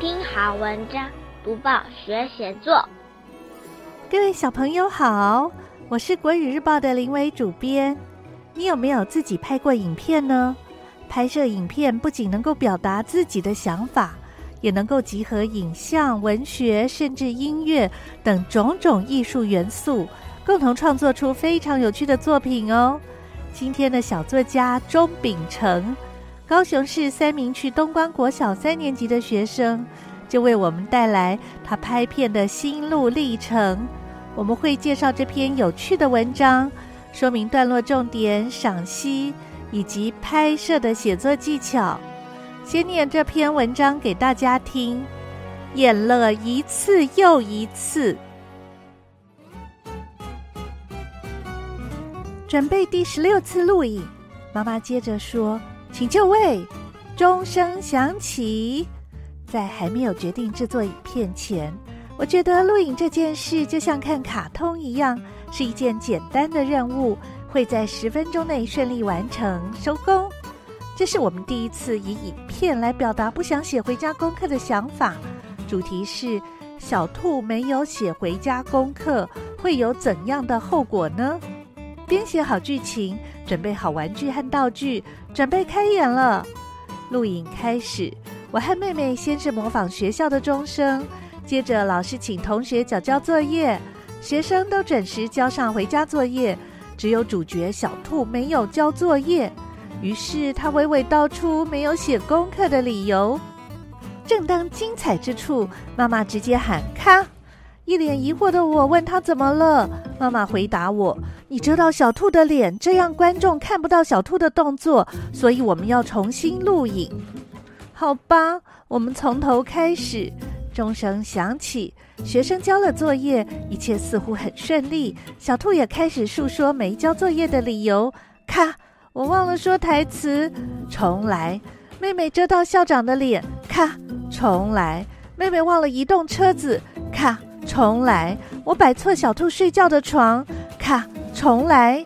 听好文章，读报学写作。各位小朋友好，我是国语日报的林伟主编。你有没有自己拍过影片呢？拍摄影片不仅能够表达自己的想法，也能够集合影像、文学甚至音乐等种种艺术元素，共同创作出非常有趣的作品哦。今天的小作家钟秉承。高雄市三民区东光国小三年级的学生，就为我们带来他拍片的心路历程。我们会介绍这篇有趣的文章，说明段落重点、赏析以及拍摄的写作技巧。先念这篇文章给大家听，演了一次又一次，准备第十六次录影。妈妈接着说。请就位，钟声响起。在还没有决定制作影片前，我觉得录影这件事就像看卡通一样，是一件简单的任务，会在十分钟内顺利完成收工。这是我们第一次以影片来表达不想写回家功课的想法。主题是小兔没有写回家功课，会有怎样的后果呢？编写好剧情，准备好玩具和道具，准备开演了。录影开始，我和妹妹先是模仿学校的钟声，接着老师请同学缴交作业，学生都准时交上回家作业，只有主角小兔没有交作业。于是他娓娓道出没有写功课的理由。正当精彩之处，妈妈直接喊“咔”。一脸疑惑的我问他怎么了，妈妈回答我：“你遮到小兔的脸，这样观众看不到小兔的动作，所以我们要重新录影。”好吧，我们从头开始。钟声响起，学生交了作业，一切似乎很顺利。小兔也开始诉说没交作业的理由。咔，我忘了说台词，重来。妹妹遮到校长的脸，咔，重来。妹妹忘了移动车子，咔。重来，我摆错小兔睡觉的床，咔，重来。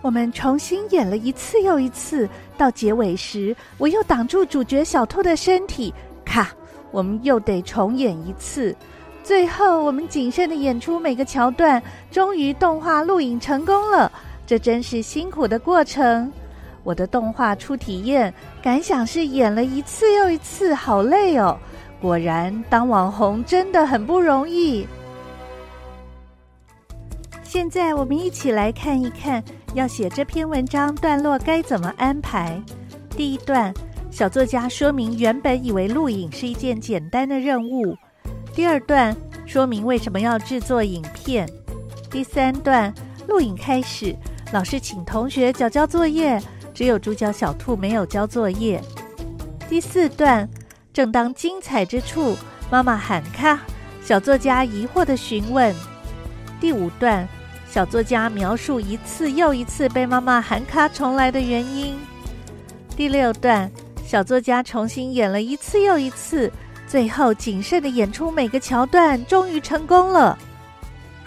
我们重新演了一次又一次，到结尾时，我又挡住主角小兔的身体，咔，我们又得重演一次。最后，我们谨慎地演出每个桥段，终于动画录影成功了。这真是辛苦的过程。我的动画初体验感想是演了一次又一次，好累哦。果然，当网红真的很不容易。现在我们一起来看一看，要写这篇文章段落该怎么安排。第一段，小作家说明原本以为录影是一件简单的任务。第二段，说明为什么要制作影片。第三段，录影开始，老师请同学交交作业，只有主角小兔没有交作业。第四段。正当精彩之处，妈妈喊卡，小作家疑惑地询问。第五段，小作家描述一次又一次被妈妈喊卡重来的原因。第六段，小作家重新演了一次又一次，最后谨慎地演出每个桥段，终于成功了。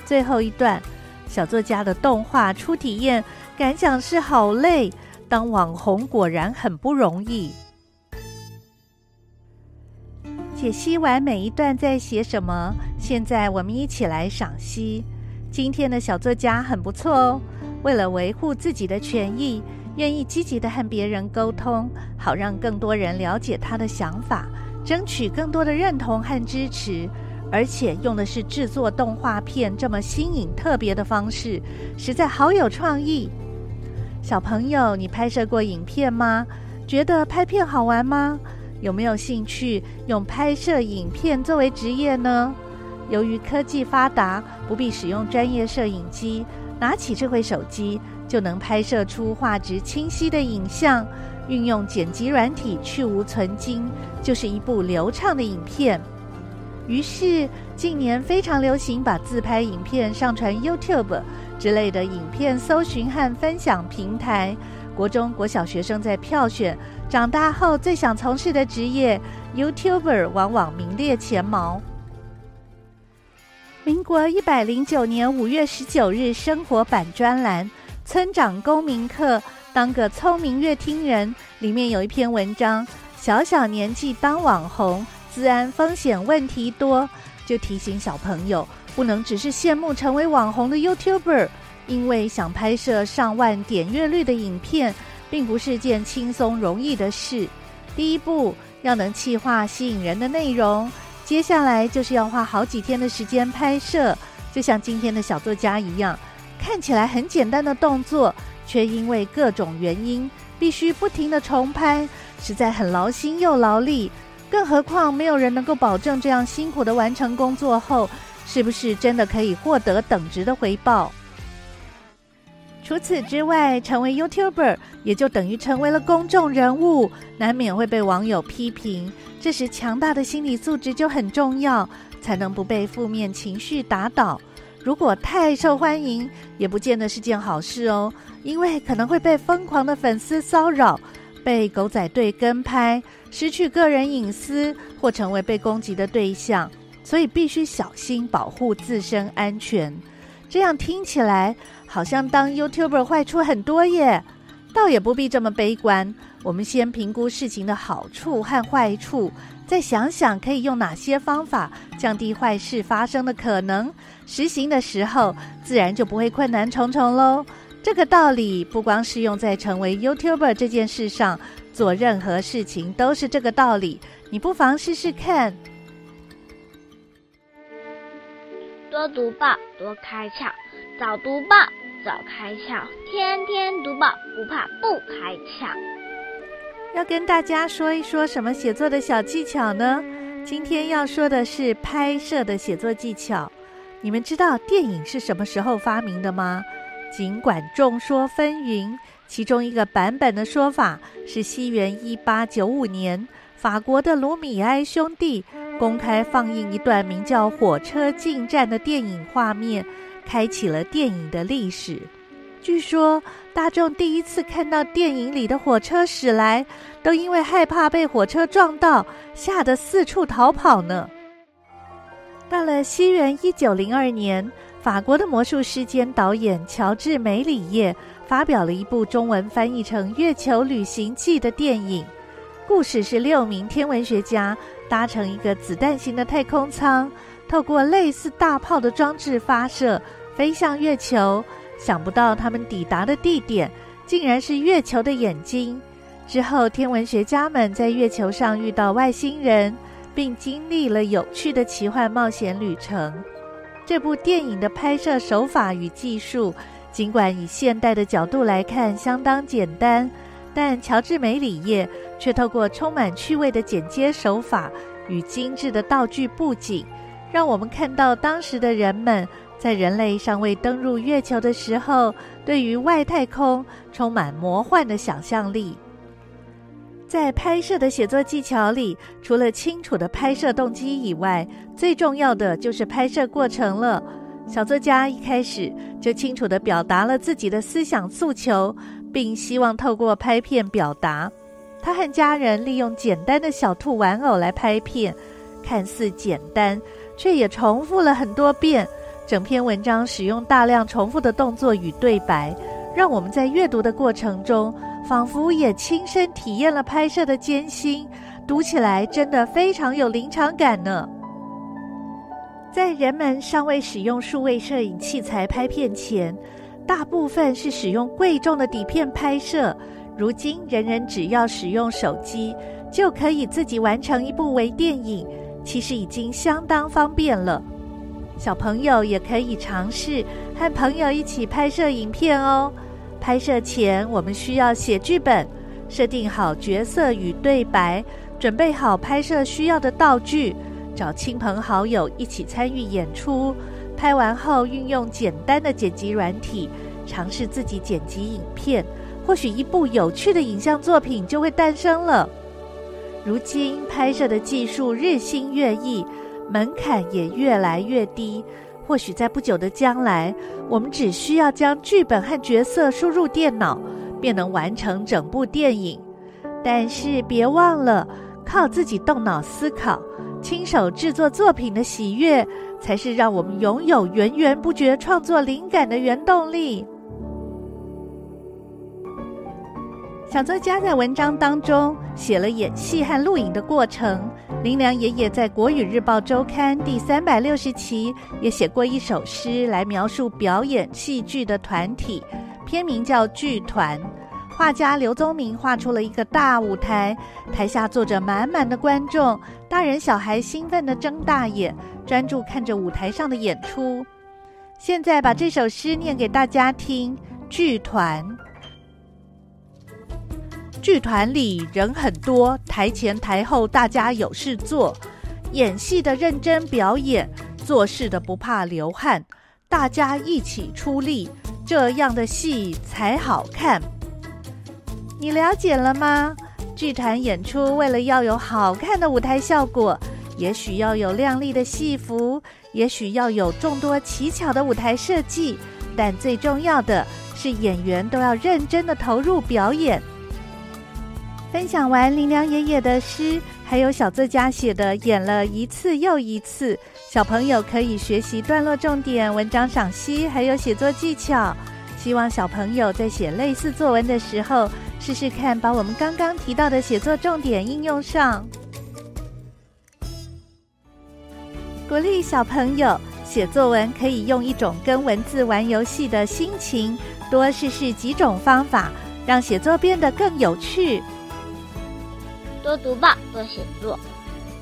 最后一段，小作家的动画初体验感想是好累，当网红果然很不容易。解析完每一段在写什么，现在我们一起来赏析。今天的小作家很不错哦，为了维护自己的权益，愿意积极地和别人沟通，好让更多人了解他的想法，争取更多的认同和支持。而且用的是制作动画片这么新颖特别的方式，实在好有创意。小朋友，你拍摄过影片吗？觉得拍片好玩吗？有没有兴趣用拍摄影片作为职业呢？由于科技发达，不必使用专业摄影机，拿起智慧手机就能拍摄出画质清晰的影像。运用剪辑软体去无存菁，就是一部流畅的影片。于是近年非常流行把自拍影片上传 YouTube 之类的影片搜寻和分享平台。国中、国小学生在票选长大后最想从事的职业，YouTuber 往往名列前茅。民国一百零九年五月十九日，生活版专栏《村长公民课》，当个聪明乐听人里面有一篇文章：小小年纪当网红，自安风险问题多，就提醒小朋友不能只是羡慕成为网红的 YouTuber，因为想拍摄上万点阅率的影片，并不是件轻松容易的事。第一步要能企划吸引人的内容，接下来就是要花好几天的时间拍摄，就像今天的小作家一样，看起来很简单的动作，却因为各种原因必须不停地重拍，实在很劳心又劳力。更何况，没有人能够保证这样辛苦的完成工作后，是不是真的可以获得等值的回报。除此之外，成为 YouTuber 也就等于成为了公众人物，难免会被网友批评。这时，强大的心理素质就很重要，才能不被负面情绪打倒。如果太受欢迎，也不见得是件好事哦，因为可能会被疯狂的粉丝骚扰，被狗仔队跟拍，失去个人隐私，或成为被攻击的对象。所以，必须小心保护自身安全。这样听起来好像当 YouTuber 坏处很多耶，倒也不必这么悲观。我们先评估事情的好处和坏处，再想想可以用哪些方法降低坏事发生的可能。实行的时候，自然就不会困难重重喽。这个道理不光适用在成为 YouTuber 这件事上，做任何事情都是这个道理。你不妨试试看。多读报，多开窍；早读报，早开窍；天天读报，不怕不开窍。要跟大家说一说什么写作的小技巧呢？今天要说的是拍摄的写作技巧。你们知道电影是什么时候发明的吗？尽管众说纷纭，其中一个版本的说法是西元一八九五年，法国的卢米埃兄弟。公开放映一段名叫《火车进站》的电影画面，开启了电影的历史。据说大众第一次看到电影里的火车驶来，都因为害怕被火车撞到，吓得四处逃跑呢。到了西元一九零二年，法国的魔术师兼导演乔治·梅里叶发表了一部中文翻译成《月球旅行记》的电影。故事是六名天文学家搭乘一个子弹型的太空舱，透过类似大炮的装置发射，飞向月球。想不到他们抵达的地点竟然是月球的眼睛。之后，天文学家们在月球上遇到外星人，并经历了有趣的奇幻冒险旅程。这部电影的拍摄手法与技术，尽管以现代的角度来看相当简单。但乔治·梅里叶却透过充满趣味的剪接手法与精致的道具布景，让我们看到当时的人们在人类尚未登入月球的时候，对于外太空充满魔幻的想象力。在拍摄的写作技巧里，除了清楚的拍摄动机以外，最重要的就是拍摄过程了。小作家一开始就清楚地表达了自己的思想诉求。并希望透过拍片表达，他和家人利用简单的小兔玩偶来拍片，看似简单，却也重复了很多遍。整篇文章使用大量重复的动作与对白，让我们在阅读的过程中，仿佛也亲身体验了拍摄的艰辛。读起来真的非常有临场感呢。在人们尚未使用数位摄影器材拍片前，大部分是使用贵重的底片拍摄，如今人人只要使用手机，就可以自己完成一部微电影，其实已经相当方便了。小朋友也可以尝试和朋友一起拍摄影片哦。拍摄前，我们需要写剧本，设定好角色与对白，准备好拍摄需要的道具，找亲朋好友一起参与演出。拍完后，运用简单的剪辑软体，尝试自己剪辑影片，或许一部有趣的影像作品就会诞生了。如今拍摄的技术日新月异，门槛也越来越低。或许在不久的将来，我们只需要将剧本和角色输入电脑，便能完成整部电影。但是别忘了，靠自己动脑思考，亲手制作作品的喜悦，才是让我们拥有源源不绝创作灵感的原动力。小作家在文章当中写了演戏和录影的过程，林良爷爷在《国语日报周刊》第三百六十期也写过一首诗来描述表演戏剧的团体，片名叫《剧团》。画家刘宗明画出了一个大舞台，台下坐着满满的观众，大人小孩兴奋地睁大眼，专注看着舞台上的演出。现在把这首诗念给大家听：剧团。剧团里人很多，台前台后大家有事做，演戏的认真表演，做事的不怕流汗，大家一起出力，这样的戏才好看。你了解了吗？剧团演出为了要有好看的舞台效果，也许要有亮丽的戏服，也许要有众多奇巧的舞台设计，但最重要的是演员都要认真的投入表演。分享完林良爷爷的诗，还有小作家写的演了一次又一次，小朋友可以学习段落重点、文章赏析，还有写作技巧。希望小朋友在写类似作文的时候，试试看把我们刚刚提到的写作重点应用上。鼓励小朋友写作文，可以用一种跟文字玩游戏的心情，多试试几种方法，让写作变得更有趣。多读报，多写作，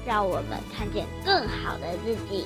让我们看见更好的自己。